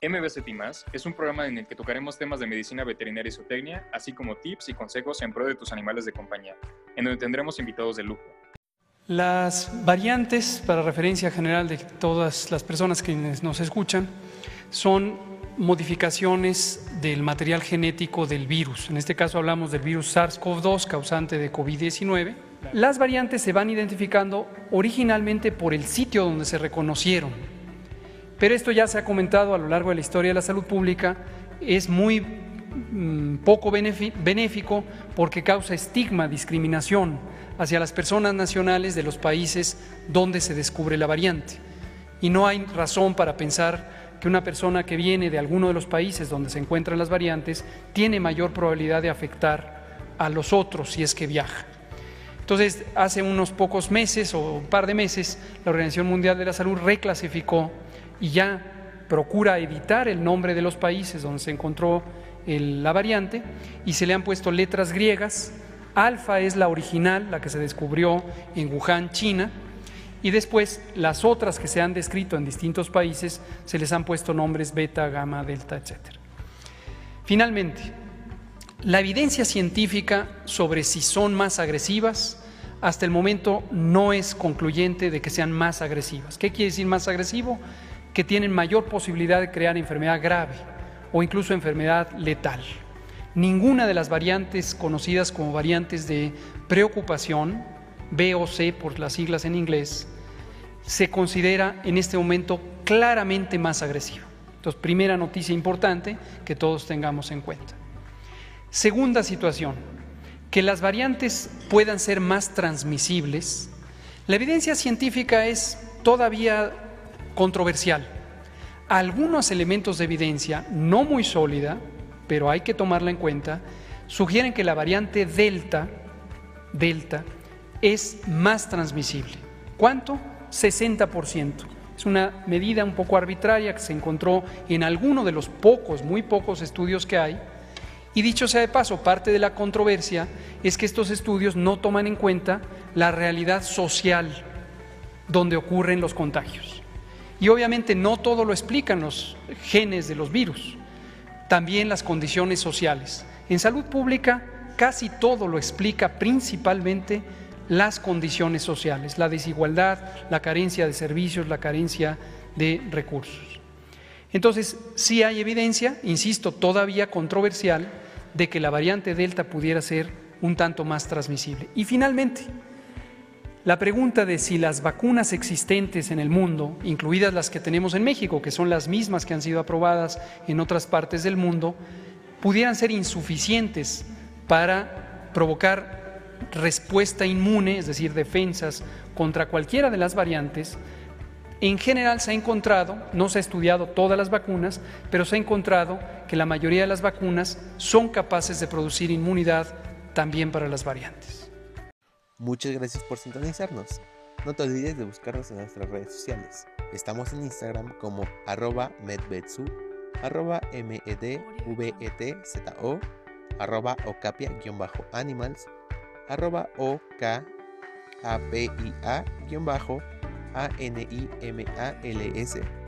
MBCT es un programa en el que tocaremos temas de medicina veterinaria y zootecnia, así como tips y consejos en pro de tus animales de compañía, en donde tendremos invitados de lujo. Las variantes, para referencia general de todas las personas que nos escuchan, son modificaciones del material genético del virus. En este caso hablamos del virus SARS-CoV-2 causante de COVID-19. Las variantes se van identificando originalmente por el sitio donde se reconocieron. Pero esto ya se ha comentado a lo largo de la historia de la salud pública, es muy mm, poco benéfico porque causa estigma, discriminación hacia las personas nacionales de los países donde se descubre la variante. Y no hay razón para pensar que una persona que viene de alguno de los países donde se encuentran las variantes tiene mayor probabilidad de afectar a los otros si es que viaja. Entonces, hace unos pocos meses o un par de meses, la Organización Mundial de la Salud reclasificó y ya procura evitar el nombre de los países donde se encontró la variante y se le han puesto letras griegas Alfa es la original, la que se descubrió en Wuhan, China, y después las otras que se han descrito en distintos países se les han puesto nombres beta, gamma, delta, etc. Finalmente, la evidencia científica sobre si son más agresivas hasta el momento no es concluyente de que sean más agresivas. ¿Qué quiere decir más agresivo? Que tienen mayor posibilidad de crear enfermedad grave o incluso enfermedad letal. Ninguna de las variantes conocidas como variantes de preocupación, B o C por las siglas en inglés, se considera en este momento claramente más agresiva. Entonces, primera noticia importante que todos tengamos en cuenta. Segunda situación, que las variantes puedan ser más transmisibles. La evidencia científica es todavía controversial. Algunos elementos de evidencia no muy sólida pero hay que tomarla en cuenta, sugieren que la variante Delta, Delta es más transmisible. ¿Cuánto? 60%. Es una medida un poco arbitraria que se encontró en alguno de los pocos, muy pocos estudios que hay. Y dicho sea de paso, parte de la controversia es que estos estudios no toman en cuenta la realidad social donde ocurren los contagios. Y obviamente no todo lo explican los genes de los virus también las condiciones sociales. En salud pública casi todo lo explica principalmente las condiciones sociales, la desigualdad, la carencia de servicios, la carencia de recursos. Entonces, sí hay evidencia, insisto, todavía controversial, de que la variante Delta pudiera ser un tanto más transmisible. Y finalmente, la pregunta de si las vacunas existentes en el mundo, incluidas las que tenemos en México, que son las mismas que han sido aprobadas en otras partes del mundo, pudieran ser insuficientes para provocar respuesta inmune, es decir, defensas contra cualquiera de las variantes, en general se ha encontrado, no se ha estudiado todas las vacunas, pero se ha encontrado que la mayoría de las vacunas son capaces de producir inmunidad también para las variantes. Muchas gracias por sintonizarnos. No te olvides de buscarnos en nuestras redes sociales. Estamos en Instagram como arroba medvetsu, arroba medvetzo, arroba ocapia-animals, arroba okapia-animals.